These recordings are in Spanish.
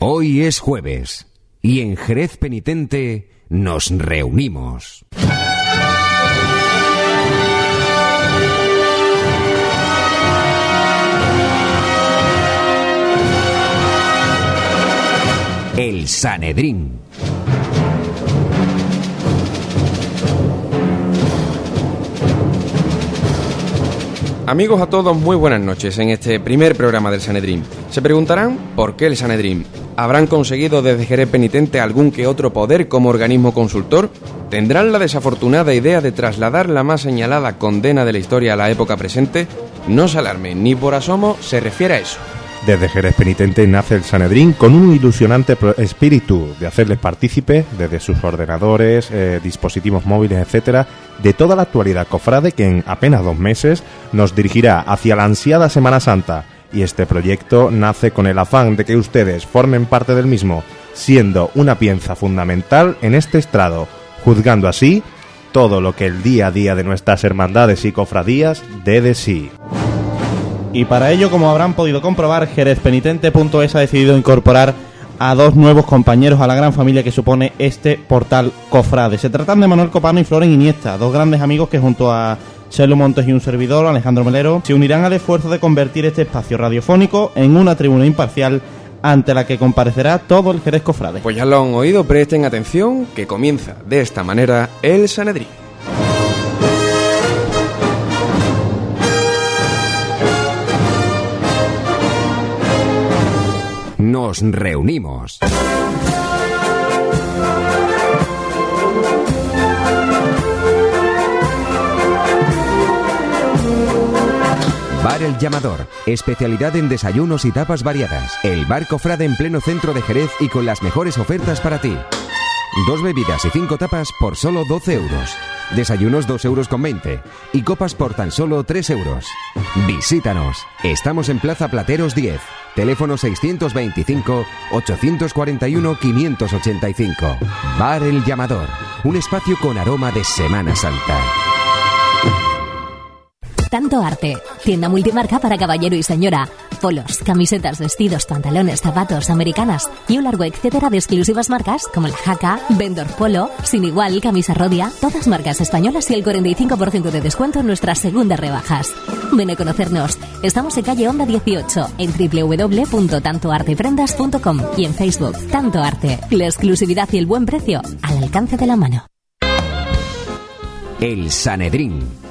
Hoy es jueves y en Jerez Penitente nos reunimos. El Sanedrín. Amigos a todos, muy buenas noches en este primer programa del Sanedrín. Se preguntarán por qué el Sanedrín. ¿Habrán conseguido desde Jerez Penitente algún que otro poder como organismo consultor? ¿Tendrán la desafortunada idea de trasladar la más señalada condena de la historia a la época presente? No se alarmen, ni por asomo se refiere a eso. Desde Jerez Penitente nace el Sanedrín con un ilusionante espíritu de hacerles partícipe desde sus ordenadores, eh, dispositivos móviles, etcétera, de toda la actualidad cofrade que en apenas dos meses nos dirigirá hacia la ansiada Semana Santa. Y este proyecto nace con el afán de que ustedes formen parte del mismo, siendo una pieza fundamental en este estrado, juzgando así todo lo que el día a día de nuestras hermandades y cofradías dé de sí. Y para ello, como habrán podido comprobar, jerezpenitente.es ha decidido incorporar a dos nuevos compañeros a la gran familia que supone este portal Cofrade. Se tratan de Manuel Copano y Floren Iniesta, dos grandes amigos que junto a Chelo Montes y un servidor, Alejandro Melero, se unirán al esfuerzo de convertir este espacio radiofónico en una tribuna imparcial ante la que comparecerá todo el Jerez Cofrade. Pues ya lo han oído, presten atención, que comienza de esta manera el Sanedrín. Nos reunimos. Bar El Llamador, especialidad en desayunos y tapas variadas. El bar cofrade en pleno centro de Jerez y con las mejores ofertas para ti. Dos bebidas y cinco tapas por solo 12 euros. Desayunos 2 euros con 20 y copas por tan solo 3 euros. Visítanos. Estamos en Plaza Plateros 10. Teléfono 621-585. Bar El Llamador. Un espacio con aroma de Semana Santa. Tanto Arte, tienda multimarca para caballero y señora. Polos, camisetas, vestidos, pantalones, zapatos, americanas y un largo etcétera de exclusivas marcas como la Jaca, Vendor Polo, Sin Igual, Camisa Rodia, todas marcas españolas y el 45% de descuento en nuestras segundas rebajas. Ven a conocernos. Estamos en calle Onda 18 en www.tantoarteprendas.com y en Facebook Tanto Arte. La exclusividad y el buen precio al alcance de la mano. El Sanedrín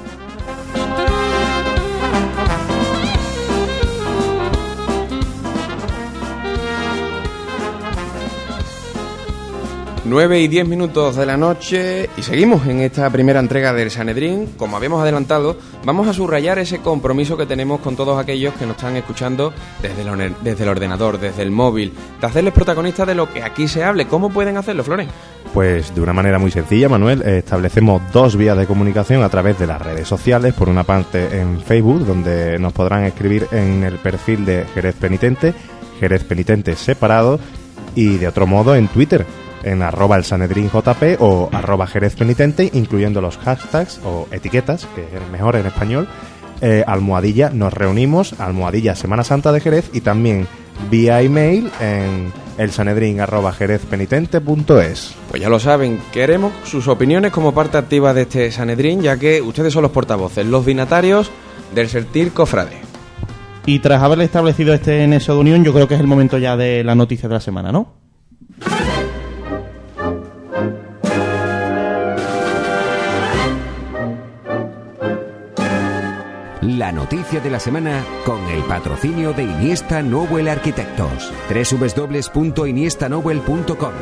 9 y 10 minutos de la noche y seguimos en esta primera entrega del Sanedrín. Como habíamos adelantado, vamos a subrayar ese compromiso que tenemos con todos aquellos que nos están escuchando desde el, desde el ordenador, desde el móvil, de hacerles protagonistas de lo que aquí se hable. ¿Cómo pueden hacerlo, Floren? Pues de una manera muy sencilla, Manuel, establecemos dos vías de comunicación a través de las redes sociales. Por una parte en Facebook, donde nos podrán escribir en el perfil de Jerez Penitente, Jerez Penitente separado, y de otro modo en Twitter, en arroba el Sanedrín JP o arroba Jerez Penitente, incluyendo los hashtags o etiquetas, que es mejor en español, eh, almohadilla nos reunimos, almohadilla Semana Santa de Jerez y también vía email en el sanedrín arroba jerezpenitente.es. Pues ya lo saben, queremos sus opiniones como parte activa de este Sanedrín, ya que ustedes son los portavoces, los binatarios del Sertir Cofrade. Y tras haber establecido este nexo de unión, yo creo que es el momento ya de la noticia de la semana, ¿no? La noticia de la semana con el patrocinio de Iniesta Nobel Arquitectos. www.iniestanovel.com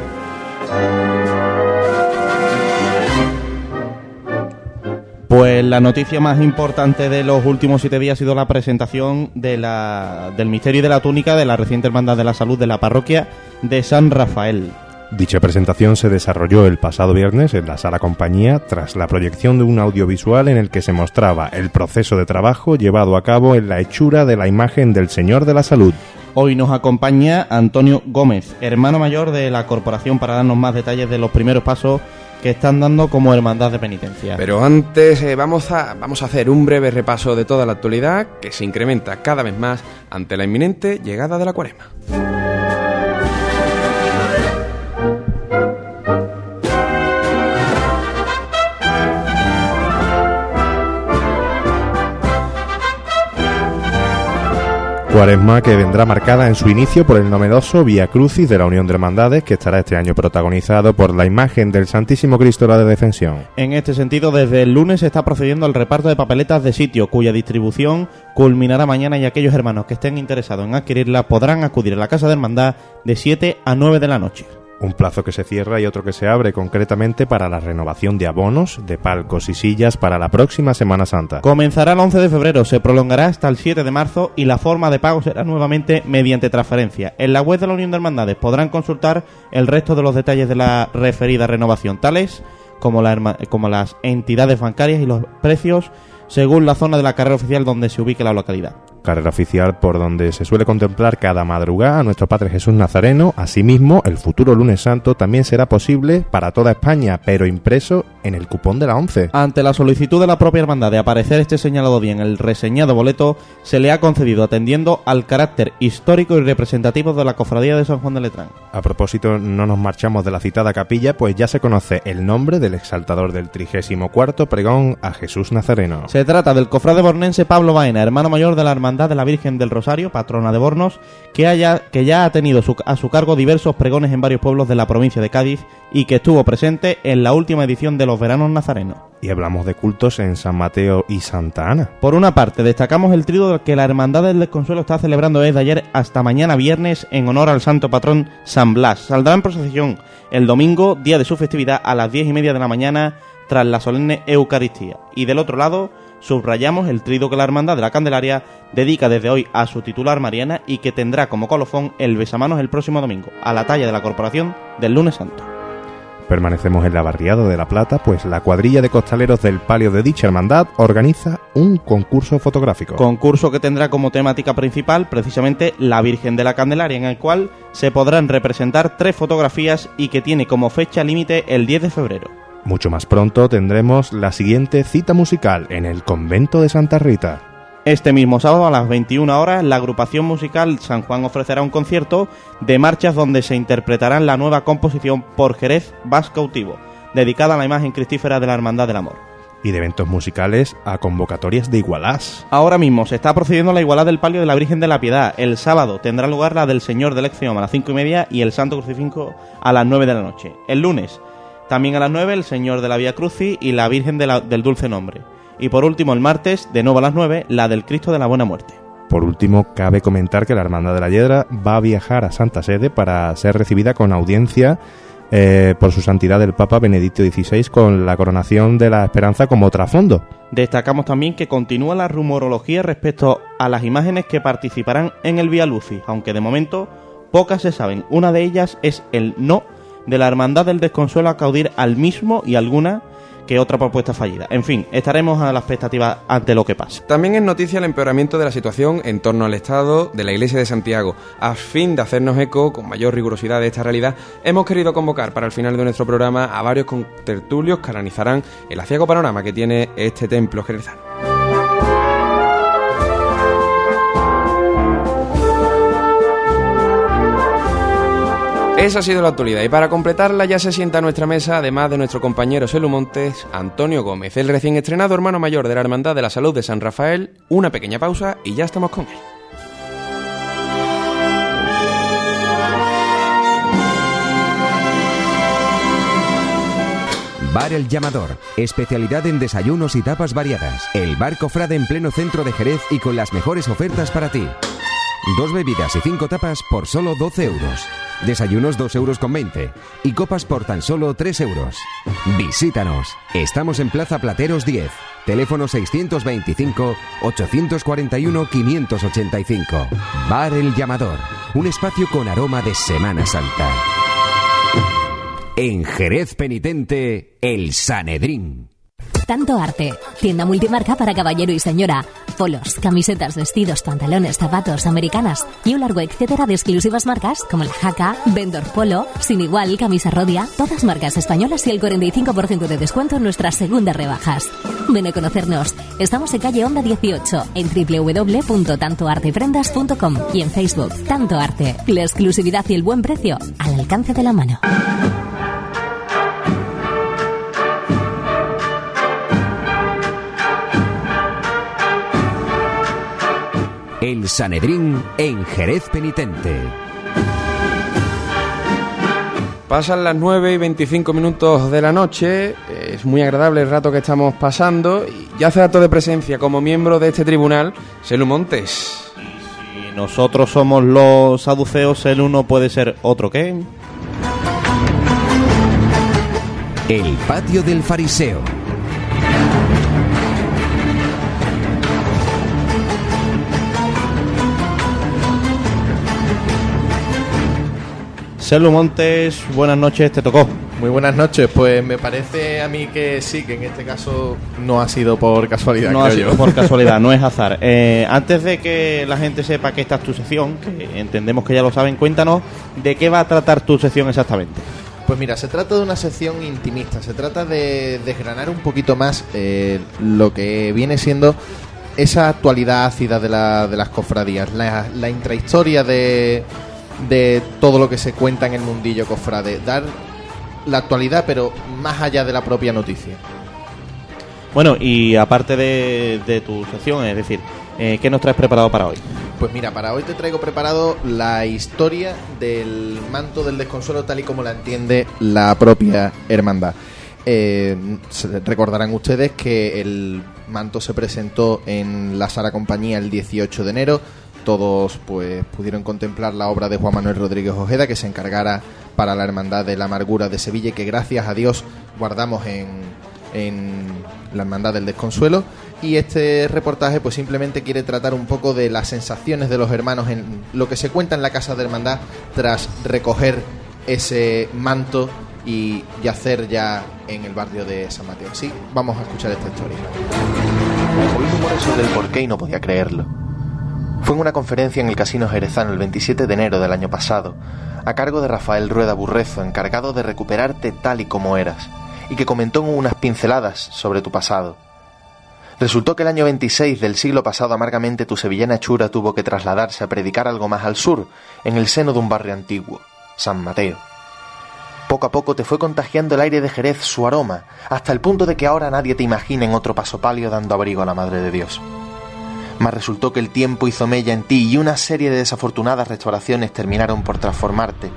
Pues la noticia más importante de los últimos siete días ha sido la presentación del misterio de la túnica de la reciente Hermandad de la Salud de la parroquia de San Rafael. Dicha presentación se desarrolló el pasado viernes en la sala compañía tras la proyección de un audiovisual en el que se mostraba el proceso de trabajo llevado a cabo en la hechura de la imagen del Señor de la Salud. Hoy nos acompaña Antonio Gómez, hermano mayor de la corporación, para darnos más detalles de los primeros pasos que están dando como hermandad de penitencia. Pero antes eh, vamos, a, vamos a hacer un breve repaso de toda la actualidad que se incrementa cada vez más ante la inminente llegada de la cuaresma. Cuaresma que vendrá marcada en su inicio por el novedoso Vía Crucis de la Unión de Hermandades que estará este año protagonizado por la imagen del Santísimo Cristo de Defensión. En este sentido, desde el lunes se está procediendo al reparto de papeletas de sitio cuya distribución culminará mañana y aquellos hermanos que estén interesados en adquirirla podrán acudir a la Casa de Hermandad de 7 a 9 de la noche. Un plazo que se cierra y otro que se abre concretamente para la renovación de abonos, de palcos y sillas para la próxima Semana Santa. Comenzará el 11 de febrero, se prolongará hasta el 7 de marzo y la forma de pago será nuevamente mediante transferencia. En la web de la Unión de Hermandades podrán consultar el resto de los detalles de la referida renovación, tales como, como las entidades bancarias y los precios según la zona de la carrera oficial donde se ubique la localidad carrera oficial por donde se suele contemplar cada madrugada a nuestro Padre Jesús Nazareno. Asimismo, el futuro lunes santo también será posible para toda España, pero impreso en el cupón de la 11. Ante la solicitud de la propia hermandad de aparecer este señalado bien el reseñado boleto, se le ha concedido atendiendo al carácter histórico y representativo de la cofradía de San Juan de Letrán. A propósito, no nos marchamos de la citada capilla, pues ya se conoce el nombre del exaltador del 34 pregón a Jesús Nazareno. Se trata del cofrade bornense Pablo Baena, hermano mayor de la hermandad de la Virgen del Rosario, patrona de Bornos, que, haya, que ya ha tenido a su cargo diversos pregones en varios pueblos de la provincia de Cádiz y que estuvo presente en la última edición de los veranos nazarenos. Y hablamos de cultos en San Mateo y Santa Ana. Por una parte, destacamos el trío que la Hermandad del Desconsuelo está celebrando desde ayer hasta mañana viernes en honor al santo patrón San Blas. Saldrá en procesión el domingo, día de su festividad, a las diez y media de la mañana tras la solemne Eucaristía. Y del otro lado, subrayamos el trido que la Hermandad de la Candelaria dedica desde hoy a su titular Mariana y que tendrá como colofón el besamanos el próximo domingo, a la talla de la corporación del lunes santo. Permanecemos en la barriada de La Plata, pues la cuadrilla de costaleros del palio de dicha hermandad organiza un concurso fotográfico. Concurso que tendrá como temática principal precisamente la Virgen de la Candelaria, en el cual se podrán representar tres fotografías y que tiene como fecha límite el 10 de febrero. Mucho más pronto tendremos la siguiente cita musical en el convento de Santa Rita. Este mismo sábado a las 21 horas la agrupación musical San Juan ofrecerá un concierto de marchas donde se interpretarán la nueva composición por Jerez Vas Cautivo, dedicada a la imagen cristífera de la Hermandad del Amor. Y de eventos musicales a convocatorias de igualás. Ahora mismo se está procediendo a la igualada del palio de la Virgen de la Piedad. El sábado tendrá lugar la del Señor del Lección a las 5 y media y el Santo Crucifijo a las 9 de la noche. El lunes también a las 9 el Señor de la Vía Crucis y la Virgen del Dulce Nombre. Y por último el martes, de nuevo a las 9, la del Cristo de la Buena Muerte. Por último, cabe comentar que la Hermandad de la Hiedra va a viajar a Santa Sede para ser recibida con audiencia eh, por su santidad el Papa Benedicto XVI con la coronación de la Esperanza como trasfondo. Destacamos también que continúa la rumorología respecto a las imágenes que participarán en el Vía Lucis, aunque de momento pocas se saben. Una de ellas es el no de la Hermandad del Desconsuelo a caudir al mismo y alguna que otra propuesta fallida. En fin, estaremos a la expectativa ante lo que pase. También es noticia el empeoramiento de la situación en torno al estado de la Iglesia de Santiago. A fin de hacernos eco con mayor rigurosidad de esta realidad, hemos querido convocar para el final de nuestro programa a varios contertulios que analizarán el aciago panorama que tiene este templo jerezano. Esa ha sido la actualidad y para completarla ya se sienta a nuestra mesa, además de nuestro compañero Selu Montes, Antonio Gómez, el recién estrenado hermano mayor de la Hermandad de la Salud de San Rafael. Una pequeña pausa y ya estamos con él. Bar El Llamador, especialidad en desayunos y tapas variadas. El bar cofrade en pleno centro de Jerez y con las mejores ofertas para ti. Dos bebidas y cinco tapas por solo 12 euros. Desayunos 2 euros con 20 y copas por tan solo 3 euros. Visítanos. Estamos en Plaza Plateros 10. Teléfono 621-585. Bar El Llamador. Un espacio con aroma de Semana Santa. En Jerez Penitente, El Sanedrín. Tanto Arte, tienda multimarca para caballero y señora. Polos, camisetas, vestidos, pantalones, zapatos, americanas y un largo etcétera de exclusivas marcas como la Jaca, Vendor Polo, Sin Igual, Camisa Rodia, todas marcas españolas y el 45% de descuento en nuestras segundas rebajas. Ven a conocernos. Estamos en calle Onda 18 en www.tantoarteprendas.com y en Facebook Tanto Arte. La exclusividad y el buen precio al alcance de la mano. El Sanedrín en Jerez Penitente. Pasan las 9 y 25 minutos de la noche, es muy agradable el rato que estamos pasando y ya hace acto de presencia como miembro de este tribunal, Selu Montes. Si nosotros somos los saduceos, el uno puede ser otro qué. El patio del fariseo. Selu Montes, buenas noches, te tocó. Muy buenas noches, pues me parece a mí que sí, que en este caso no ha sido por casualidad. No ha creo sido yo. por casualidad, no es azar. Eh, antes de que la gente sepa que esta es tu sección, que entendemos que ya lo saben, cuéntanos de qué va a tratar tu sección exactamente. Pues mira, se trata de una sección intimista, se trata de desgranar un poquito más eh, lo que viene siendo esa actualidad ácida de, la- de las cofradías, la, la intrahistoria de, de todo lo que se cuenta en el mundillo cofrade, dar la actualidad pero más allá de la propia noticia. Bueno, y aparte de, de tu sección, es decir, eh, ¿qué nos traes preparado para hoy? Pues mira, para hoy te traigo preparado la historia del manto del desconsuelo tal y como la entiende la propia hermandad. Eh, recordarán ustedes que el manto se presentó en la Sala Compañía el 18 de enero. Todos pues pudieron contemplar la obra de Juan Manuel Rodríguez Ojeda que se encargara para la Hermandad de la Amargura de Sevilla y que gracias a Dios guardamos en, en la Hermandad del Desconsuelo. Y este reportaje pues simplemente quiere tratar un poco de las sensaciones de los hermanos en lo que se cuenta en la Casa de Hermandad tras recoger ese manto y yacer ya en el barrio de San Mateo. Así vamos a escuchar esta historia. Oí rumores sobre el porqué y no podía creerlo. Fue en una conferencia en el Casino Jerezano el 27 de enero del año pasado, a cargo de Rafael Rueda Burrezo, encargado de recuperarte tal y como eras, y que comentó en unas pinceladas sobre tu pasado. Resultó que el año 26 del siglo pasado amargamente tu sevillana chura tuvo que trasladarse a predicar algo más al sur, en el seno de un barrio antiguo, San Mateo. Poco a poco te fue contagiando el aire de Jerez su aroma, hasta el punto de que ahora nadie te imagina en otro paso palio dando abrigo a la Madre de Dios. Mas resultó que el tiempo hizo mella en ti y una serie de desafortunadas restauraciones terminaron por transformarte,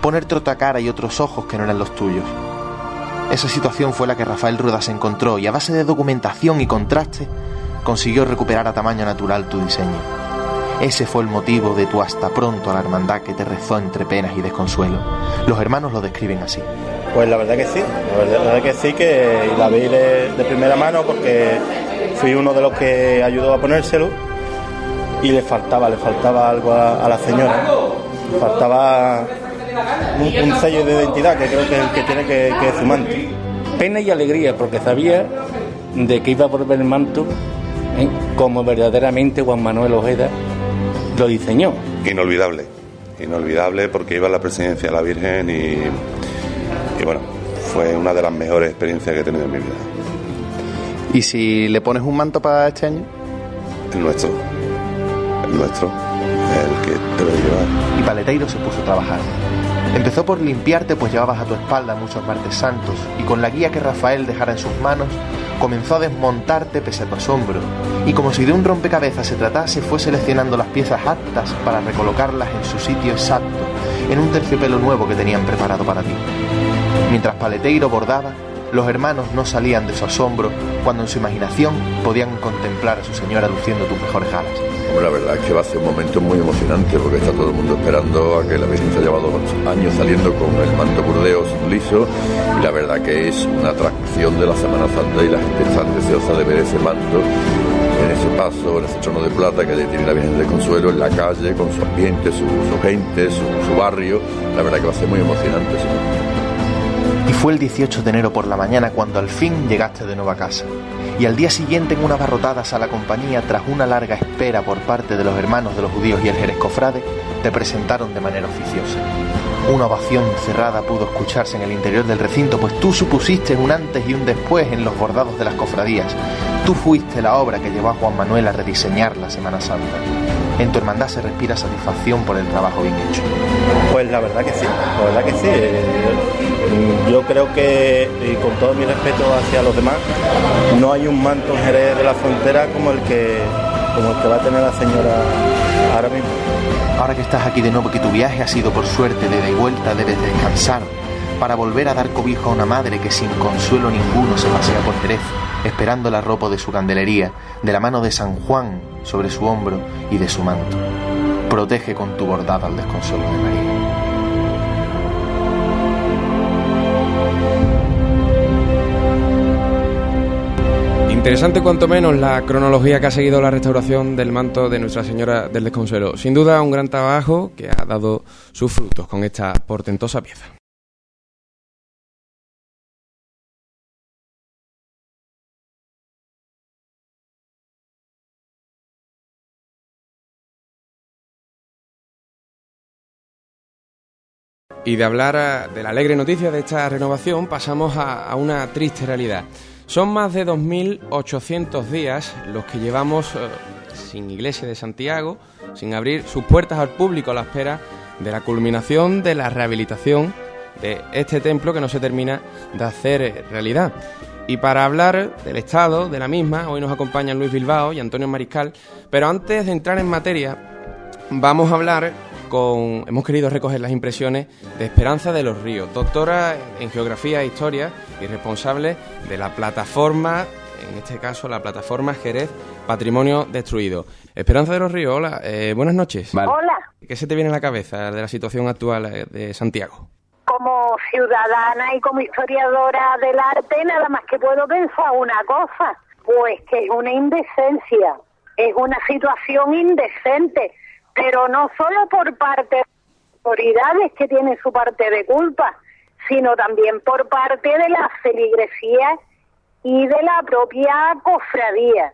ponerte otra cara y otros ojos que no eran los tuyos. Esa situación fue la que Rafael Rueda se encontró y a base de documentación y contraste consiguió recuperar a tamaño natural tu diseño. Ese fue el motivo de tu hasta pronto a la hermandad que te rezó entre penas y desconsuelo. Los hermanos lo describen así. Pues la verdad que sí, la verdad, que sí, que la vi de primera mano porque fui uno de los que ayudó a ponérselo y le faltaba, le faltaba algo a, a la señora. Le faltaba un, un sello de identidad que creo que es el que tiene que, que es su manto. Pena y alegría porque sabía de que iba a volver el manto ¿eh? como verdaderamente Juan Manuel Ojeda lo diseñó. Inolvidable, inolvidable porque iba a la presidencia de la Virgen y, y bueno, fue una de las mejores experiencias que he tenido en mi vida. ¿Y si le pones un manto para este año? El nuestro, el nuestro, el que debe llevar. Y Paleteiro se puso a trabajar. Empezó por limpiarte pues llevabas a tu espalda muchos martes santos y con la guía que Rafael dejara en sus manos comenzó a desmontarte pese a tu asombro y como si de un rompecabezas se tratase fue seleccionando las piezas aptas para recolocarlas en su sitio exacto en un terciopelo nuevo que tenían preparado para ti. Mientras Paleteiro bordaba, los hermanos no salían de su asombro cuando en su imaginación podían contemplar a su señora luciendo tus mejores alas. la verdad es que va a ser un momento muy emocionante porque está todo el mundo esperando a que la Virgen se ha llevado años saliendo con el manto burdeos liso y la verdad que es una atracción de la Semana Santa y la gente está deseosa de ver ese manto en ese paso, en ese trono de plata que tiene la Virgen del Consuelo, en la calle, con su ambiente, su, gente, su, barrio. La verdad que va a ser muy emocionante. Y fue el 18 de enero por la mañana cuando al fin llegaste de nuevo a casa. Y al día siguiente en una barrotadas a la compañía, tras una larga espera por parte de los hermanos de los judíos y el Jerez Cofrade, te presentaron de manera oficiosa. Una ovación cerrada pudo escucharse en el interior del recinto, pues tú supusiste un antes y un después en los bordados de las cofradías. Tú fuiste la obra que llevó a Juan Manuel a rediseñar la Semana Santa. En tu hermandad se respira satisfacción por el trabajo bien hecho. Pues la verdad que sí, la verdad que sí. Eh, yo creo que, y con todo mi respeto hacia los demás, no hay un manto en Jerez de la Frontera como el que, como el que va a tener la señora ahora mismo. Ahora que estás aquí de nuevo, que tu viaje ha sido por suerte de ida y vuelta, debes descansar para volver a dar cobijo a una madre que sin consuelo ninguno se pasea por Jerez, esperando la ropa de su candelería, de la mano de San Juan sobre su hombro y de su manto. Protege con tu bordado al desconsuelo de María. Interesante cuanto menos la cronología que ha seguido la restauración del manto de Nuestra Señora del Desconsuelo. Sin duda un gran trabajo que ha dado sus frutos con esta portentosa pieza. Y de hablar de la alegre noticia de esta renovación pasamos a, una triste realidad. Son más de 2.800 días los que llevamos eh, sin iglesia de Santiago, sin abrir sus puertas al público a la espera de la culminación de la rehabilitación de este templo que no se termina de hacer eh, realidad. Y para hablar del estado de la misma, hoy nos acompañan Luis Bilbao y Antonio Mariscal, pero antes de entrar en materia, vamos a hablar hemos querido recoger las impresiones de Esperanza de los Ríos, doctora en Geografía e Historia y responsable de la plataforma, en este caso la plataforma Jerez Patrimonio Destruido. Esperanza de los Ríos, hola, eh, buenas noches. Hola. ¿Qué se te viene a la cabeza de la situación actual eh, de Santiago? Como ciudadana y como historiadora del arte, nada más que puedo pensar una cosa, pues que es una indecencia, es una situación indecente pero no solo por parte de las autoridades que tienen su parte de culpa, sino también por parte de la feligresía y de la propia cofradía.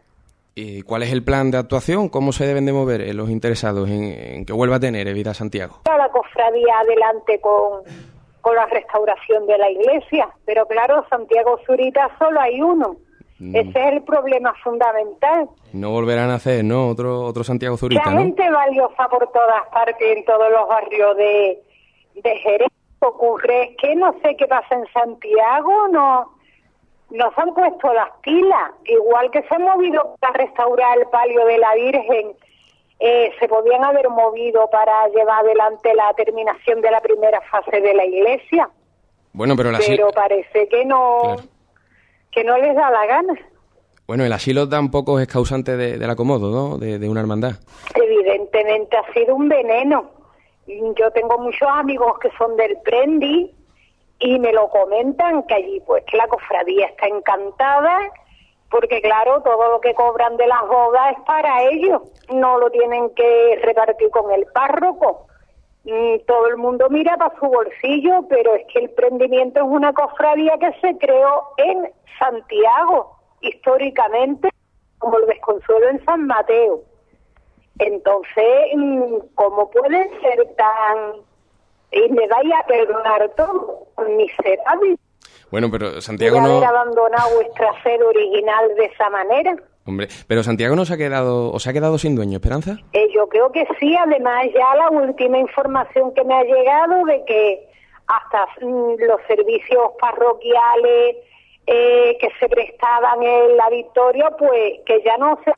¿Y cuál es el plan de actuación? ¿Cómo se deben de mover eh, los interesados en, que vuelva a tener vida Santiago? La cofradía adelante con, con la restauración de la iglesia, pero claro, Santiago Zurita solo hay uno. Mm. Ese es el problema fundamental. No volverán a hacer, ¿no? Otro, otro Santiago Zurita, La gente valiosa por todas partes, en todos los barrios de, de Jerez. Ocurre que no sé qué pasa en Santiago, no nos han puesto las pilas, igual que se han movido para restaurar el palio de la Virgen, eh, se podían haber movido para llevar adelante la terminación de la primera fase de la iglesia. Bueno, pero, pero parece que no que no les da la gana. Bueno, el asilo tampoco es causante de, del acomodo, ¿no? De, una hermandad. Evidentemente ha sido un veneno. Yo tengo muchos amigos que son del Prendi y me lo comentan que allí pues que la cofradía está encantada porque claro, todo lo que cobran de las bodas es para ellos, no lo tienen que repartir con el párroco. Mm, todo el mundo mira para su bolsillo, pero es que el prendimiento es una cofradía que se creó en Santiago, históricamente, como el desconsuelo en San Mateo. Entonces, mm, ¿cómo puede ser tan... y me vaya a perdonar todo, miserable? Bueno, pero Santiago no... haber abandonado vuestra sede original de esa manera. Hombre, pero Santiago no se ha quedado, o se ha quedado sin dueño, Esperanza. Eh, yo creo que sí, además ya la última información que me ha llegado de que hasta mm, los servicios parroquiales eh, que se prestaban en la Victoria, pues que ya no se,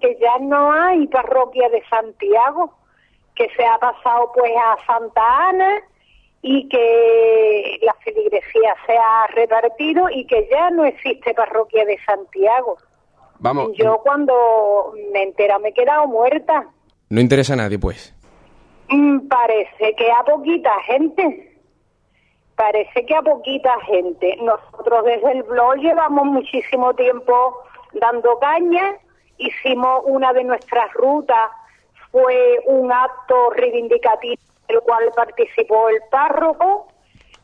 que ya no hay parroquia de Santiago, que se ha pasado pues a Santa Ana y que la feligresía se ha repartido y que ya no existe parroquia de Santiago. Vamos. Yo cuando me entera me he quedado muerta. No interesa a nadie, pues. Mm, Parece que a poquita gente. Parece que a poquita gente. Nosotros desde el blog llevamos muchísimo tiempo dando caña. Hicimos una de nuestras rutas, fue un acto reivindicativo del cual participó el párroco.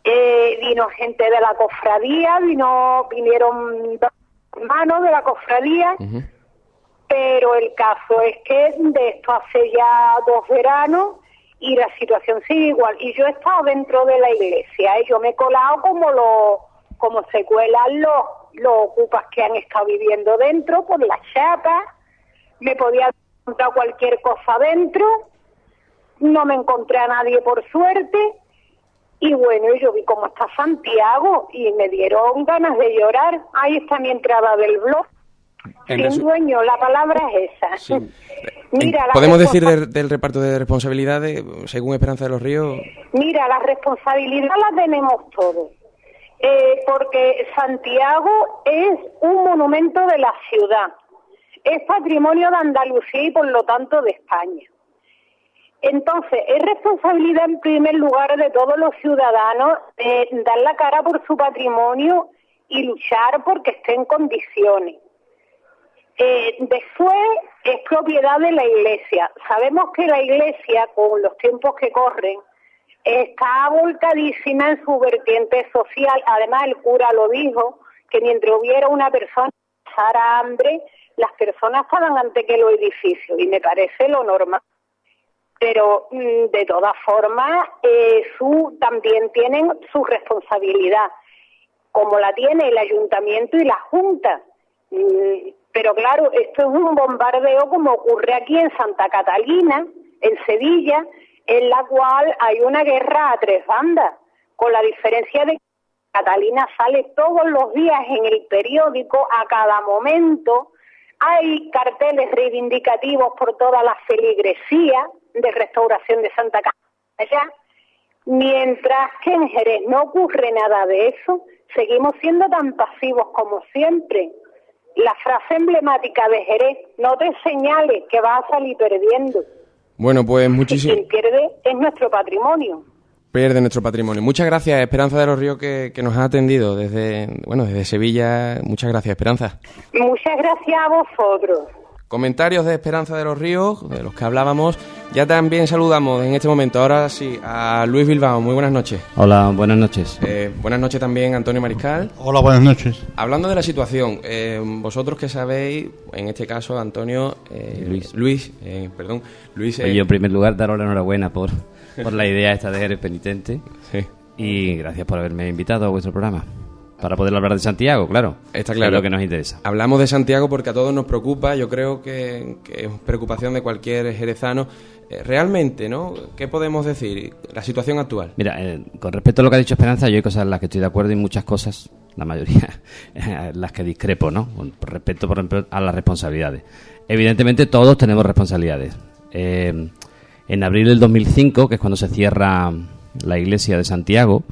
Eh, vino gente de la cofradía, vino, vinieron dos hermanos de la cofradía. Pero el caso es que de esto hace ya dos veranos y la situación sigue igual. Y yo he estado dentro de la iglesia, ¿eh? yo me he colado como lo, como se cuelan los, los ocupas que han estado viviendo dentro por la chapa, me podía encontrar cualquier cosa dentro, no me encontré a nadie por suerte, y bueno, yo vi cómo está Santiago y me dieron ganas de llorar. Ahí está mi entrada del blog. En Sin dueño, la palabra es esa. Mira, la ¿Podemos decir del, del reparto de responsabilidades, según Esperanza de los Ríos? Mira, la responsabilidad la tenemos todos. Eh, porque Santiago es un monumento de la ciudad. Es patrimonio de Andalucía y por lo tanto de España. Entonces, es responsabilidad en primer lugar de todos los ciudadanos dar la cara por su patrimonio y luchar porque esté en condiciones. Eh, después es propiedad de la Iglesia. Sabemos que la Iglesia, con los tiempos que corren, está volcadísima en su vertiente social. Además, el cura lo dijo, que mientras hubiera una persona que pasara hambre, las personas estaban ante que los edificios, y me parece lo normal. Pero, mm, de todas formas, eh, su, también tienen su responsabilidad, como la tiene el ayuntamiento y la Junta. Mm, Pero claro, esto es un bombardeo como ocurre aquí en Santa Catalina, en Sevilla, en la cual hay una guerra a tres bandas, con la diferencia de que Catalina sale todos los días en el periódico, a cada momento, hay carteles reivindicativos por toda la feligresía de restauración de Santa Catalina, mientras que en Jerez no ocurre nada de eso, seguimos siendo tan pasivos como siempre. La frase emblemática de Jerez, no te señales que vas a salir perdiendo. Bueno, pues muchísimo. Quien pierde es nuestro patrimonio. Pierde nuestro patrimonio. Muchas gracias, Esperanza de los Ríos, que, que nos ha atendido desde, bueno, desde Sevilla. Muchas gracias, Esperanza. Muchas gracias a vosotros. Comentarios de Esperanza de los Ríos, de los que hablábamos. Ya también saludamos en este momento, ahora sí, a Luis Bilbao. Muy buenas noches. Hola, buenas noches. Eh, buenas noches también, Antonio Mariscal. Hola, buenas noches. Hablando de la situación, eh, vosotros que sabéis, en este caso, Antonio, eh, Luis. Luis, eh, perdón, Luis. Oye, eh, yo en primer lugar daros la enhorabuena por, por la idea esta de Eres Penitente. Sí. Y gracias por haberme invitado a vuestro programa. Para poder hablar de Santiago, claro. Está claro. Es lo que nos interesa. Hablamos de Santiago porque a todos nos preocupa, yo creo que, que es preocupación de cualquier jerezano. Eh, realmente, ¿no? ¿Qué podemos decir? La situación actual. Mira, eh, con respecto a lo que ha dicho Esperanza, yo hay cosas en las que estoy de acuerdo y muchas cosas, la mayoría, en las que discrepo, ¿no? Con respecto, por ejemplo, a las responsabilidades. Evidentemente todos tenemos responsabilidades. Eh, en abril del 2005, que es cuando se cierra la iglesia de Santiago,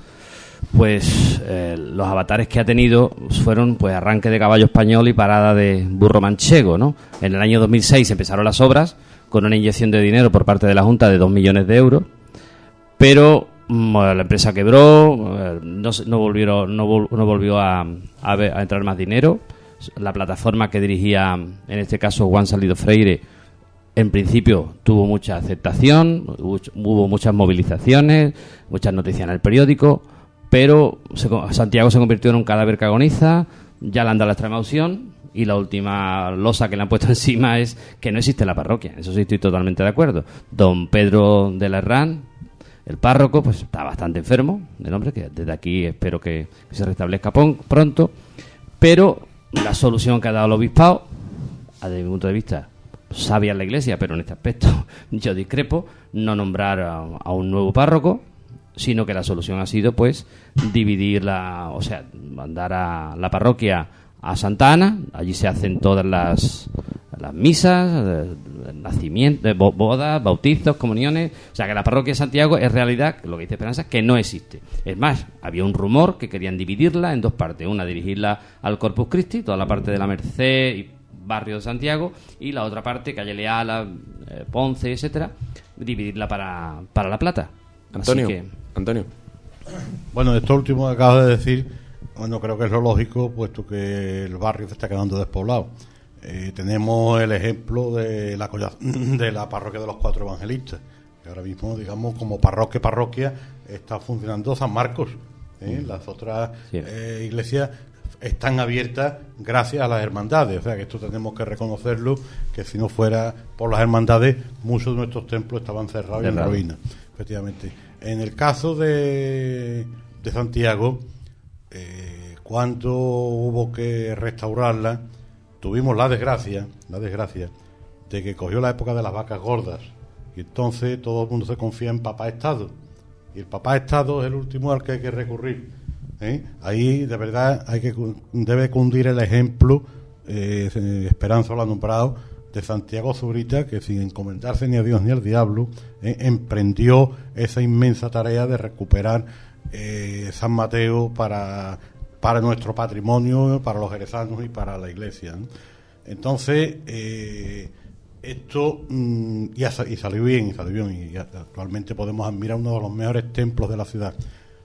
pues eh, los avatares que ha tenido fueron pues arranque de caballo español y parada de burro manchego, ¿no? En el año 2006 empezaron las obras con una inyección de dinero por parte de la Junta de 2 millones de euros, pero mm, la empresa quebró, eh, no, no volvieron, no, no volvió a, a entrar más dinero. La plataforma que dirigía, en este caso Juan Salido Freire, en principio tuvo mucha aceptación, hubo muchas movilizaciones, muchas noticias en el periódico, pero Santiago se convirtió en un cadáver que agoniza, ya le han dado la extrema opción y la última losa que le han puesto encima es que no existe la parroquia. Eso sí estoy totalmente de acuerdo. Don Pedro de la Herrán, el párroco, pues está bastante enfermo, el hombre, que desde aquí espero que, se restablezca pronto, pero la solución que ha dado el obispado, desde mi punto de vista, sabia la iglesia, pero en este aspecto yo discrepo, no nombrar a un nuevo párroco, sino que la solución ha sido pues dividir la, o sea, mandar a la parroquia a Santa Ana, allí se hacen todas las las misas, eh, nacimiento, eh, bo- bodas, bautizos, comuniones. O sea, que la parroquia de Santiago es realidad, lo que dice Esperanza, que no existe. Es más, había un rumor que querían dividirla en dos partes. Una, dirigirla al Corpus Christi, toda la parte de la Merced y barrio de Santiago, y la otra parte, calle Leala, eh, Ponce, etcétera, dividirla para, para La Plata. Así Antonio, que- Antonio. Bueno, esto último que acabas de decir, bueno, creo que es lo lógico, puesto que el barrio se está quedando despoblado. Eh, tenemos el ejemplo de la, de la parroquia de los cuatro evangelistas, que ahora mismo, digamos, como parroquia, parroquia, está funcionando San Marcos. ¿eh? Mm. Las otras eh, iglesias están abiertas gracias a las hermandades. O sea, que esto tenemos que reconocerlo, que si no fuera por las hermandades, muchos de nuestros templos estaban cerrados y en ruinas, efectivamente. En el caso de, de Santiago, eh, cuando hubo que restaurarla, tuvimos la desgracia, la desgracia, de que cogió la época de las vacas gordas. Y entonces todo el mundo se confía en papá Estado. Y el papá Estado es el último al que hay que recurrir. ¿eh? Ahí de verdad hay que debe cundir el ejemplo, eh, Esperanza lo ha nombrado, de Santiago Zurita, que sin encomendarse ni a Dios ni al diablo, eh, emprendió esa inmensa tarea de recuperar eh, San Mateo para, para nuestro patrimonio, para los jerezanos y para la iglesia. Entonces, eh, esto mm, y, salió bien, salió bien, y actualmente podemos admirar uno de los mejores templos de la ciudad.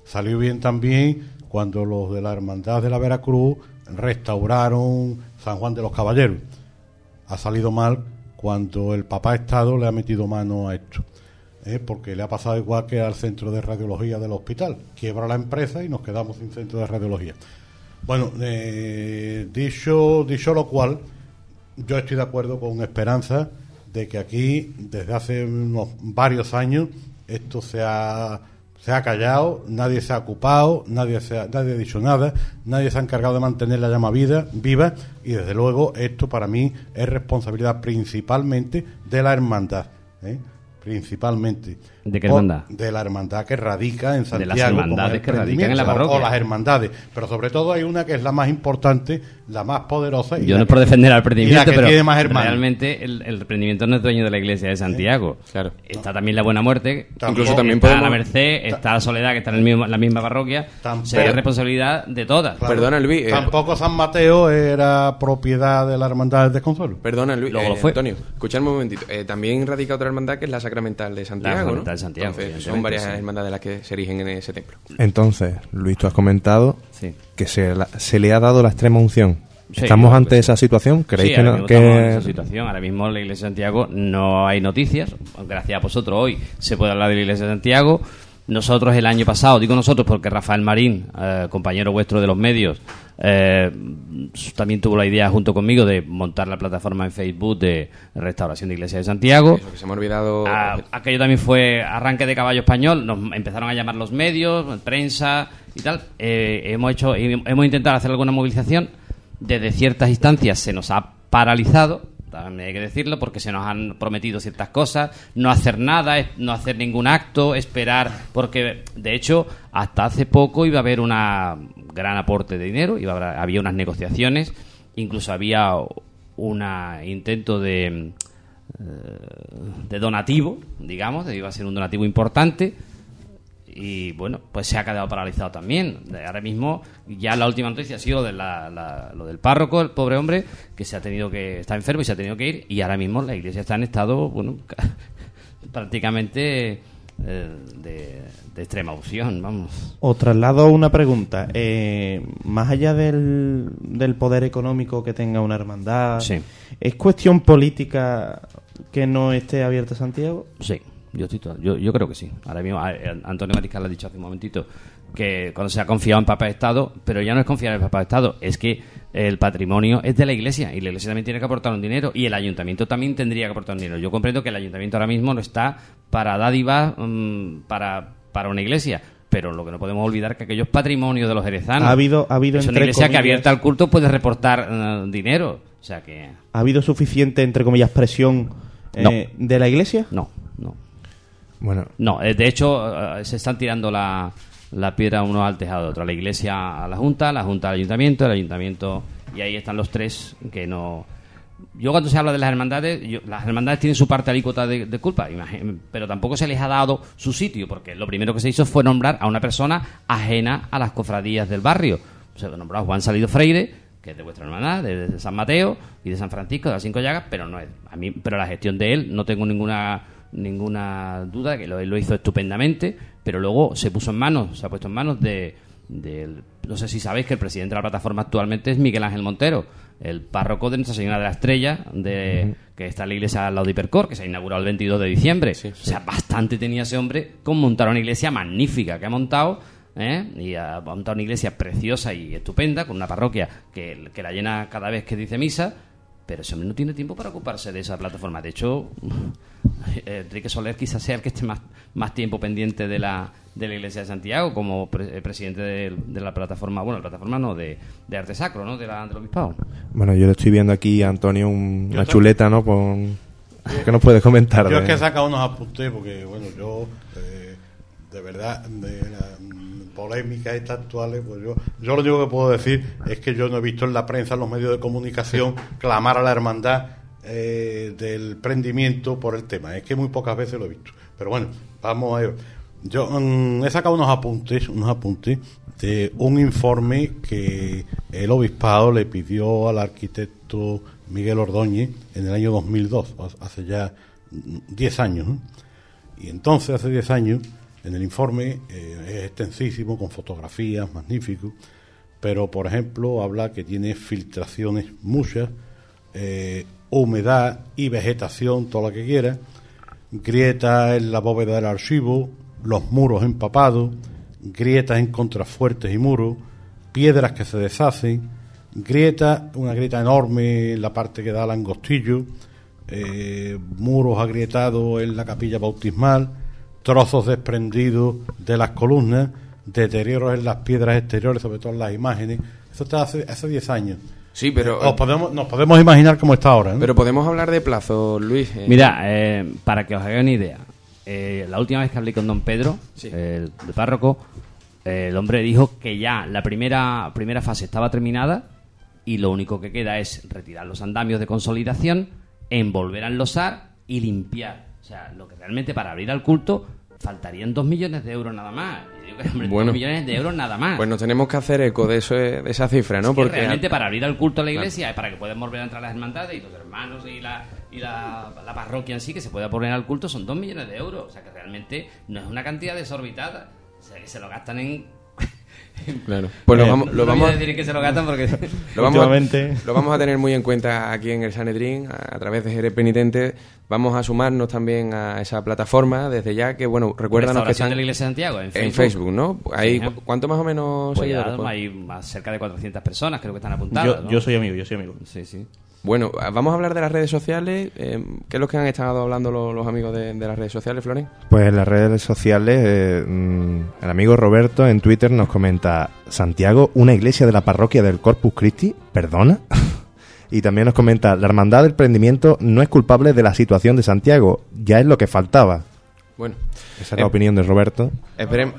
Salió bien también cuando los de la Hermandad de la Veracruz restauraron San Juan de los Caballeros. Ha salido mal cuando el papá Estado le ha metido mano a esto. ¿eh? porque le ha pasado igual que al centro de radiología del hospital. Quiebra la empresa y nos quedamos sin centro de radiología. Bueno, eh, dicho, dicho lo cual, yo estoy de acuerdo con Esperanza de que aquí, desde hace unos varios años, esto se ha, se ha callado, nadie se ha ocupado, nadie, se ha, nadie ha dicho nada, nadie se ha encargado de mantener la llama vida, viva y desde luego esto para mí es responsabilidad principalmente de la hermandad. ¿eh? Principalmente. ¿De qué hermandad? De la hermandad que radica en De Santiago. las como hermandades que radican en la parroquia. O las hermandades. Pero sobre todo hay una que es la más importante, la más poderosa. y Yo la no es por defender al la emprendimiento, pero tiene más hermanos. realmente el, el emprendimiento no es dueño de la iglesia de Santiago. Claro. Está también la Buena Muerte, Incluso también está podemos- la Merced, está la Soledad, que está en el mismo- la misma parroquia. Sería responsabilidad de todas. Claro. Perdona, Luis. eh, Tampoco San Mateo era propiedad de la hermandad del Desconsuelo. Perdona, Luis. Luego eh, lo fue. Antonio, escuchadme un momentito. Eh, también radica otra hermandad que es la Sacramental de Santiago. ¿no? De Santiago, Entonces, son varias sí. hermandades las que se erigen en ese templo. Entonces, Luis, tú has comentado Sí. que se, la- se le ha dado la extrema unción. Sí, ¿Estamos ante esa situación? ¿Creéis Sí, que no? que- estamos en esa situación. Ahora mismo en la Iglesia de Santiago no hay noticias. Gracias a vosotros hoy se puede hablar de la Iglesia de Santiago. Nosotros el año pasado, digo nosotros porque Rafael Marín, eh, compañero vuestro de los medios, eh, también tuvo la idea junto conmigo de montar la plataforma en Facebook de restauración de Iglesia de Santiago. Eso, que se me ha olvidado. Ah, aquello también fue arranque de caballo español. Nos empezaron a llamar los medios, prensa y tal. Eh, hemos hecho, hemos intentado hacer alguna movilización. Desde ciertas instancias se nos ha paralizado. También hay que decirlo porque se nos han prometido ciertas cosas, no hacer nada, no hacer ningún acto, esperar, porque de hecho hasta hace poco iba a haber un gran aporte de dinero, iba a había unas negociaciones, incluso había un intento de, eh, de donativo, digamos, iba a ser un donativo importante y bueno, pues se ha quedado paralizado también. Ahora mismo ya la última noticia ha sido de la- la- lo del párroco, el pobre hombre, que se ha tenido que está enfermo y se ha tenido que ir y ahora mismo la iglesia está en estado, bueno, prácticamente eh, de, de extrema opción, vamos. Os traslado una pregunta. Eh, más allá del, del poder económico que tenga una hermandad, Sí. ¿es cuestión política que no esté abierta Santiago? Sí, yo, estoy to- yo, yo creo que sí. Ahora mismo a- eh, Antonio Mariscal ha dicho hace un momentito que cuando se ha confiado en Papa de Estado, pero ya no es confiar en el Papa de Estado, es que el patrimonio es de la Iglesia y la Iglesia también tiene que aportar un dinero y el Ayuntamiento también tendría que aportar un dinero. Yo comprendo que el Ayuntamiento ahora mismo no está para dádivas mm, para, para una iglesia. Pero lo que no podemos olvidar es que aquellos patrimonios de los jerezanos. Ha habido- ha habido, es una entre iglesia que abierta al culto puede reportar eh, dinero. O sea que. ¿Ha habido suficiente, entre comillas, presión eh, de la iglesia? No, no. Bueno, No, eh, de hecho eh, se están tirando la, la piedra uno al tejado de otro. La iglesia a la Junta, la Junta al Ayuntamiento, el Ayuntamiento... Y ahí están los tres que no yo cuando se habla de las hermandades, yo- las hermandades tienen su parte alícuota de, de culpa, pero tampoco se les ha dado su sitio, porque lo primero que se hizo fue nombrar a una persona ajena a las cofradías del barrio. Se nombró a Juan Salido Freire, que es de vuestra hermandad, de, de San Mateo y de San Francisco, de las Cinco Llagas, pero no es. A mí, pero la gestión de él no tengo ninguna ninguna duda de que lo, hizo estupendamente, pero luego se puso en manos, se ha puesto en manos de del- no sé si sabéis que el presidente de la plataforma actualmente es Miguel Ángel Montero, el párroco de Nuestra Señora de la Estrella, de, que está en la iglesia al lado de Hipercor, que se ha inaugurado el 22 de diciembre. O sea, bastante tenía ese hombre con montar una iglesia magnífica que ha montado. ¿eh? Y ha montado una iglesia preciosa y estupenda, con una parroquia que, que la llena cada vez que dice misa, pero ese hombre no tiene tiempo para ocuparse de esa plataforma. De hecho, Enrique Soler quizás sea el que esté más, más tiempo pendiente de la, de la Iglesia de Santiago como pre- eh, presidente de, de la plataforma, bueno, la plataforma no, de, de arte sacro, ¿no? De la, del obispado. Bueno, yo le estoy viendo aquí a Antonio un- una chuleta, ¿no? Con... ¿Qué nos puedes comentar? Yo de- es que he sacado unos apuntes porque, bueno, yo, eh, de verdad, de la polémica estas actuales, pues yo, yo lo único que puedo decir es que yo no he visto en la prensa, en los medios de comunicación, clamar a la hermandad eh, del prendimiento por el tema. Es que muy pocas veces lo he visto. Pero bueno, vamos a ello. Yo mm, he sacado unos apuntes, unos apuntes de un informe que el obispado le pidió al arquitecto Miguel Ordóñez en el año 2002, hace ya mm, 10 años. ¿no? Y entonces, hace 10 años, en el informe eh, es extensísimo, con fotografías, magnífico, pero por ejemplo habla que tiene filtraciones muchas, eh, humedad y vegetación, todo lo que quiera, grietas en la bóveda del archivo, los muros empapados, grietas en contrafuertes y muros, piedras que se deshacen, grietas, una grieta enorme en la parte que da al angostillo, eh, muros agrietados en la capilla bautismal, trozos desprendidos de las columnas, deterioros en las piedras exteriores, sobre todo en las imágenes. Eso está hace, hace 10 años. Sí, pero- Os podemos, nos podemos imaginar cómo está ahora. ¿no? Pero podemos hablar de plazo, Luis. eh, Mira, eh, para que os hagáis una idea, eh, la última vez que hablé con don Pedro, el de párroco, eh, el hombre dijo que ya la primera, primera fase estaba terminada y lo único que queda es retirar los andamios de consolidación, envolver a enlosar y limpiar. O sea, lo que realmente para abrir al culto faltarían dos millones de euros nada más. Hombre, Bueno. dos millones de euros nada más. Pues nos tenemos que hacer eco de, eso, de esa cifra, ¿no? Es que Porque realmente para abrir al culto a la Claro. iglesia, para que puedan volver a entrar las hermandades y los hermanos y la, y la, la parroquia en sí, que se pueda poner al culto, son dos millones de euros. O sea que realmente no es una cantidad desorbitada. O sea que se lo gastan en... Claro. Pues lo Eh, vamos, no lo voy a vamos decir que se lo gastan porque... lo vamos, a, Últimamente- lo vamos a tener muy en cuenta aquí en el Sanedrín, a, a través de Jerez Penitente. Vamos a sumarnos también a esa plataforma desde ya, que bueno, recuérdanos que están de la Iglesia de Santiago, en en Facebook. ¿no? Ahí, Sí, ¿eh? ¿cu- ¿Cuánto más o menos Pues ya hay más cerca de 400 personas creo que están apuntadas. Yo- ¿no? yo soy amigo, yo soy amigo. Sí, sí. Bueno, vamos a hablar de las redes sociales. eh, ¿Qué es lo que han estado hablando los, los amigos de, de las redes sociales, Floren? Pues en las redes sociales, eh, mm, el amigo Roberto en Twitter nos comenta: Santiago, una iglesia de la parroquia del Corpus Christi, ¿perdona? y también nos comenta: La hermandad del prendimiento no es culpable de la situación de Santiago, ya es lo que faltaba. Bueno, esa es la eh, opinión de Roberto. Esperemos.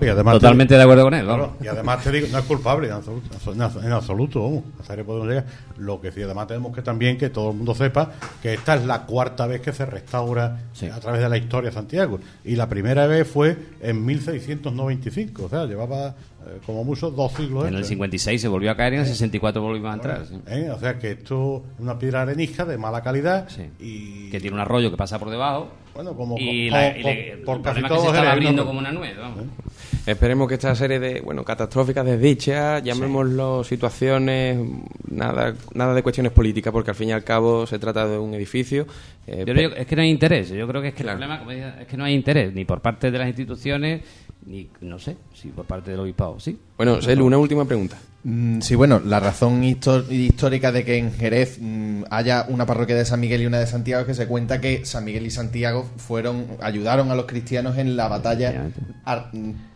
Y además Totalmente te- de acuerdo con él, Claro, y además te digo, no es culpable en absoluto, en absoluto, en absoluto, vamos, hasta ahí podemos llegar. Lo que sí, además tenemos que también que todo el mundo sepa que esta es la cuarta vez que se restaura a través de la historia de Santiago. Y la primera vez fue en 1695, o sea, llevaba eh, como mucho dos siglos. En el hecho, ¿eh? 56 se volvió a caer y en el 64 volvimos a entrar. sí. ¿Eh? O sea que esto es una piedra arenisca de mala calidad y Que tiene un arroyo que pasa por debajo. Bueno, como- y la- y por- le- por el casi que se estaba abriendo ¿no? como una nuez. vamos. Esperemos que esta serie de, bueno, catastróficas desdichas, llamémoslo situaciones, nada, nada de cuestiones políticas, porque al fin y al cabo se trata de un edificio. eh, Yo es que no hay interés. Yo creo que es que el problema como decía, es que no hay interés ni por parte de las instituciones ni no sé si por parte del obispado. Sí. Bueno, Selu, una última pregunta. Mm, sí, bueno, la razón histórica de que en Jerez mm, haya una parroquia de San Miguel y una de Santiago es que se cuenta que San Miguel y Santiago fueron ayudaron a los cristianos en la batalla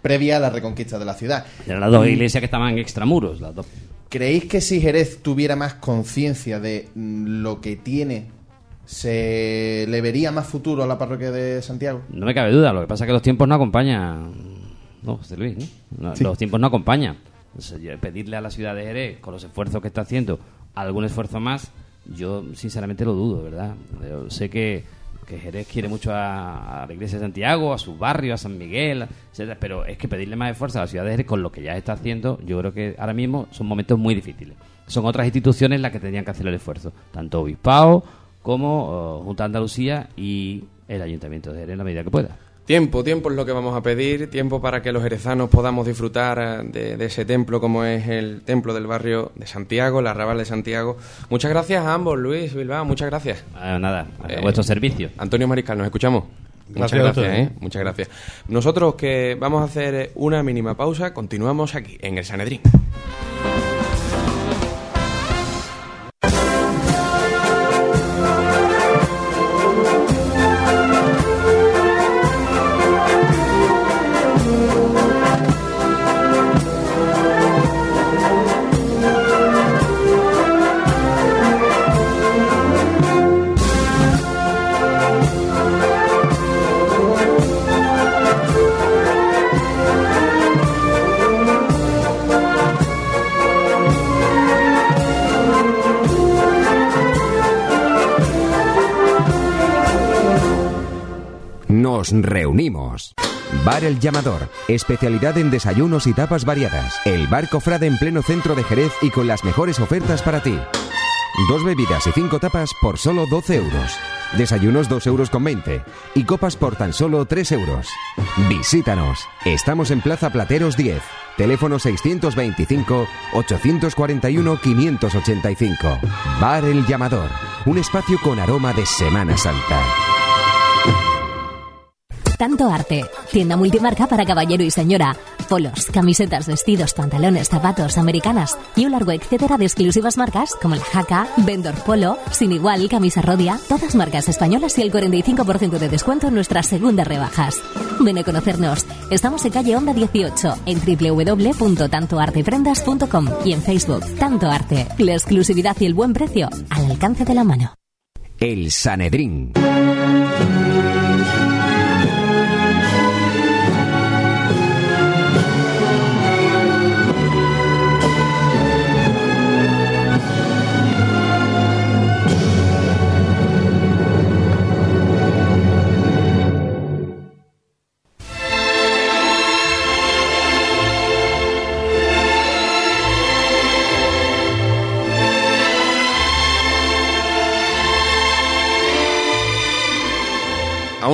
previa a la reconquista de la ciudad. Eran las dos Mm, iglesias que estaban en extramuros, las dos. ¿Creéis que si Jerez tuviera más conciencia de lo que tiene, se le vería más futuro a la parroquia de Santiago? No me cabe duda. Lo que pasa es que los tiempos no acompañan. No, José Luis, ¿no? No, Sí. Los tiempos no acompañan. Entonces, pedirle a la ciudad de Jerez, con los esfuerzos que está haciendo, algún esfuerzo más, yo sinceramente lo dudo, ¿verdad? Yo sé que, que Jerez quiere mucho a, a la iglesia de Santiago, a su barrio, a San Miguel, etcétera, pero es que pedirle más esfuerzo a la ciudad de Jerez con lo que ya está haciendo, yo creo que ahora mismo son momentos muy difíciles. Son otras instituciones las que tendrían que hacer el esfuerzo, tanto Obispado como eh, Junta de Andalucía y el Ayuntamiento de Jerez en la medida que pueda. Tiempo, tiempo es lo que vamos a pedir, tiempo para que los jerezanos podamos disfrutar eh, de, de ese templo como es el templo del barrio de Santiago, el arrabal de Santiago. Muchas gracias a ambos, Luis, Bilbao, muchas gracias. Ah, nada, a Eh, vuestro servicio. Antonio Mariscal, nos escuchamos. Gracias muchas gracias. ¿eh? muchas gracias. Nosotros que vamos a hacer una mínima pausa, continuamos aquí en el Sanedrín. Reunimos. Bar El Llamador, especialidad en desayunos y tapas variadas. El bar cofrade en pleno centro de Jerez y con las mejores ofertas para ti. Dos bebidas y cinco tapas por solo 12 euros. Desayunos 2 euros con 20 y copas por tan solo 3 euros. Visítanos. Estamos en Plaza Plateros 10. Teléfono 621-585. Bar El Llamador. Un espacio con aroma de Semana Santa. Tanto Arte, tienda multimarca para caballero y señora. Polos, camisetas, vestidos, pantalones, zapatos, americanas y un largo etcétera de exclusivas marcas como la Jaca, Vendor Polo, Sin Igual, Camisa Rodia, todas marcas españolas y el 45% de descuento en nuestras segundas rebajas. Ven a conocernos. Estamos en calle Onda 18 en www.tantoarteprendas.com y en Facebook Tanto Arte. La exclusividad y el buen precio al alcance de la mano. El Sanedrín.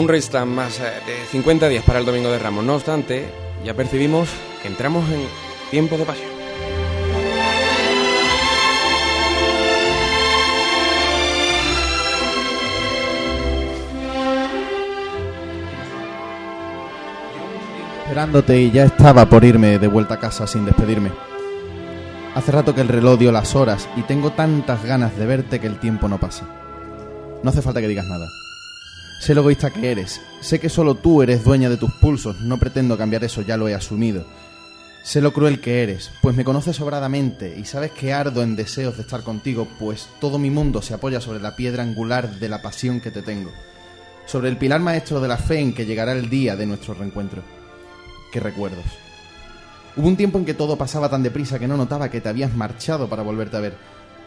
Aún restan más eh, de 50 días para el Domingo de Ramos. No obstante, ya percibimos que entramos en tiempo de pasión. Esperándote y ya estaba por irme de vuelta a casa sin despedirme. Hace rato que el reloj dio las horas y tengo tantas ganas de verte que el tiempo no pasa. No hace falta que digas nada. Sé lo egoísta que eres. Sé que solo tú eres dueña de tus pulsos. No pretendo cambiar eso, ya lo he asumido. Sé lo cruel que eres, pues me conoces sobradamente y sabes que ardo en deseos de estar contigo, pues todo mi mundo se apoya sobre la piedra angular de la pasión que te tengo, sobre el pilar maestro de la fe en que llegará el día de nuestro reencuentro. Qué recuerdos. Hubo un tiempo en que todo pasaba tan deprisa que no notaba que te habías marchado para volverte a ver.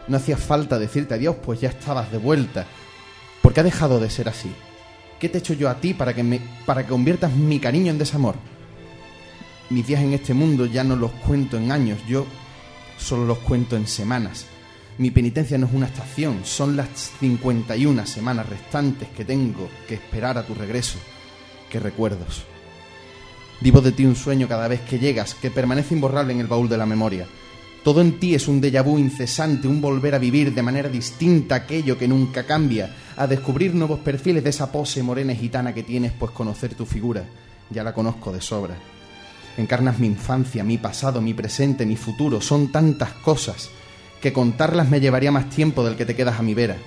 No hacía falta decirte adiós, pues ya estabas de vuelta. ¿Por qué ha dejado de ser así? ¿Qué te he hecho yo a ti para que, me, para que conviertas mi cariño en desamor? Mis días en este mundo ya no los cuento en años, yo solo los cuento en semanas. Mi penitencia no es una estación, son las 51 semanas restantes que tengo que esperar a tu regreso. Qué recuerdos. Vivo de ti un sueño cada vez que llegas, que permanece imborrable en el baúl de la memoria. Todo en ti es un déjà vu incesante, un volver a vivir de manera distinta aquello que nunca cambia, a descubrir nuevos perfiles de esa pose morena gitana que tienes, pues conocer tu figura, ya la conozco de sobra. Encarnas mi infancia, mi pasado, mi presente, mi futuro, son tantas cosas que contarlas me llevaría más tiempo del que te quedas a mi vera.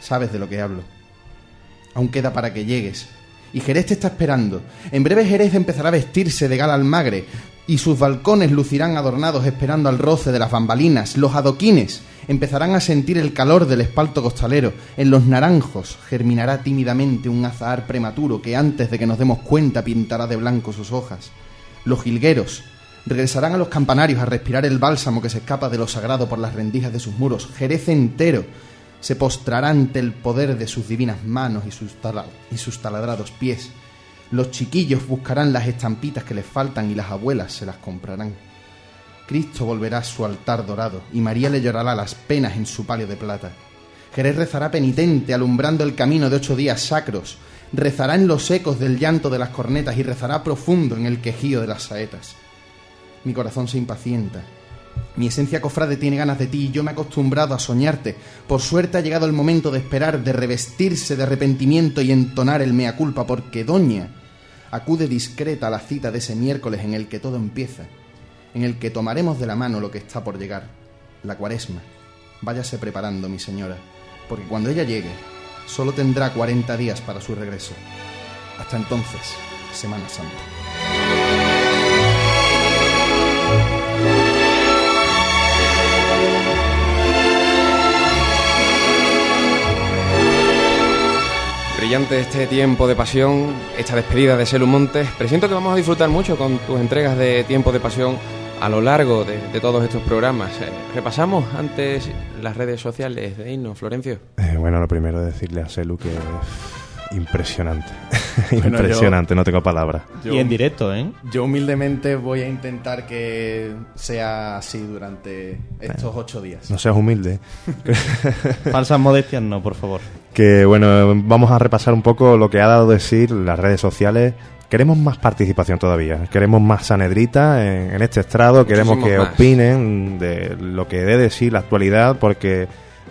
Sabes de lo que hablo. Aún queda para que llegues. Y Jerez te está esperando. En breve Jerez empezará a vestirse de gala almagre y sus balcones lucirán adornados esperando al roce de las bambalinas. Los adoquines empezarán a sentir el calor del espalto costalero. En los naranjos germinará tímidamente un azahar prematuro que antes de que nos demos cuenta pintará de blanco sus hojas. Los jilgueros regresarán a los campanarios a respirar el bálsamo que se escapa de lo sagrado por las rendijas de sus muros. Jerez entero se postrará ante el poder de sus divinas manos y sus, y sus taladrados pies. Los chiquillos buscarán las estampitas que les faltan y las abuelas se las comprarán. Cristo volverá a su altar dorado y María le llorará las penas en su palio de plata. Jerez rezará penitente alumbrando el camino de ocho días sacros, rezará en los ecos del llanto de las cornetas y rezará profundo en el quejío de las saetas. Mi corazón se impacienta. Mi esencia cofrade tiene ganas de ti y yo me he acostumbrado a soñarte. Por suerte ha llegado el momento de esperar, de revestirse de arrepentimiento y entonar el mea culpa, porque Doña acude discreta a la cita de ese miércoles en el que todo empieza, en el que tomaremos de la mano lo que está por llegar, la cuaresma. Váyase preparando, mi señora, porque cuando ella llegue, solo tendrá 40 días para su regreso. Hasta entonces, Semana Santa. Brillante este tiempo de pasión, esta despedida de Selu Montes. Presiento que vamos a disfrutar mucho con tus entregas de tiempo de pasión a lo largo de, todos estos programas. Eh, repasamos antes las redes sociales de Himno, Florencio. Eh, bueno, lo primero decirle a Selu que impresionante. Bueno, impresionante, no tengo palabras. Y en directo, ¿eh? Yo humildemente voy a intentar que sea así durante estos ocho días. No seas humilde. Falsas modestias no, por favor. Que bueno, vamos a repasar un poco lo que ha dado de decir las redes sociales. Queremos más participación todavía. Queremos más sanedrita en, en este estrado. Queremos que más. opinen de lo que dé de sí la actualidad, porque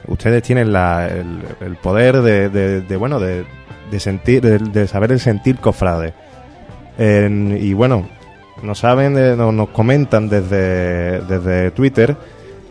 ustedes tienen la- el, el poder de, de- de, bueno de, de sentir, de, de saber el sentir cofrade. Y bueno, nos saben, eh, nos comentan desde, desde Twitter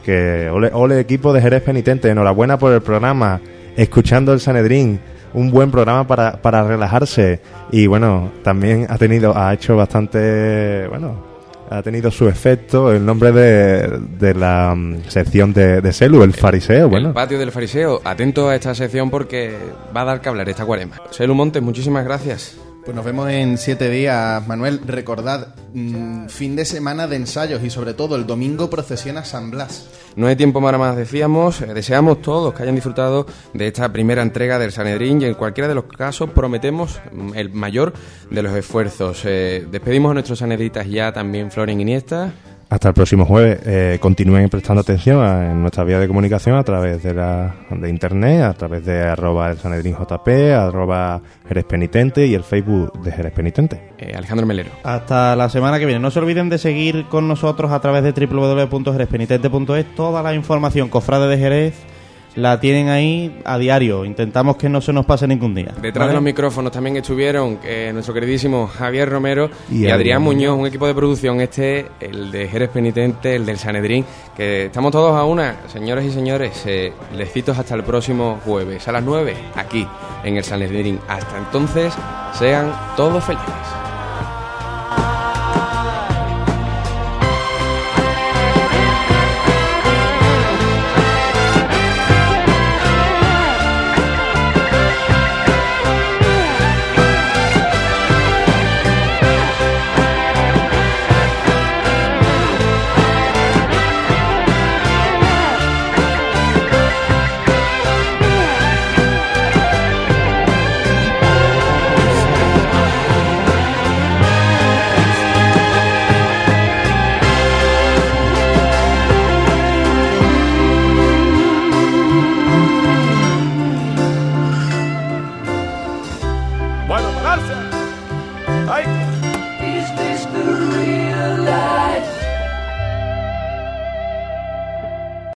que ole, ole equipo de Jerez Penitente, enhorabuena por el programa, escuchando el Sanedrín, un buen programa para, para relajarse y bueno, también ha tenido, ha hecho bastante, bueno, ha tenido su efecto el nombre de, de la mm, sección de, de Selu, el fariseo, bueno. El patio del fariseo. Atento a esta sección porque va a dar que hablar esta cuarema. Selu Montes, muchísimas gracias. Pues nos vemos en siete días, Manuel. Recordad, mm, fin de semana de ensayos y sobre todo el domingo procesión a San Blas. No hay tiempo para más, decíamos. Eh, Deseamos todos que hayan disfrutado de esta primera entrega del Sanedrín y en cualquiera de los casos prometemos mm, el mayor de los esfuerzos. Eh, despedimos a nuestros sanedritas ya también, Floren Iniesta. Hasta el próximo jueves. Eh, continúen prestando atención a, en nuestra vía de comunicación a través de la de internet, a través de arroba el Sanedrín JP, arroba Jerez Penitente y el Facebook de Jerez Penitente. Eh, Alejandro Melero. Hasta la semana que viene. No se olviden de seguir con nosotros a través de www.jerezpenitente.es. Toda la información cofrade de Jerez la tienen ahí a diario. Intentamos que no se nos pase ningún día. Detrás ¿vale? de los micrófonos también estuvieron eh, nuestro queridísimo Javier Romero Y y, Adrián. Muñoz, un equipo de producción, este, el de Jerez Penitente, el del Sanedrín, que estamos todos a una, señoras y señores, eh, les cito hasta el próximo jueves a las 9, aquí, en el Sanedrín. Hasta entonces, sean todos felices.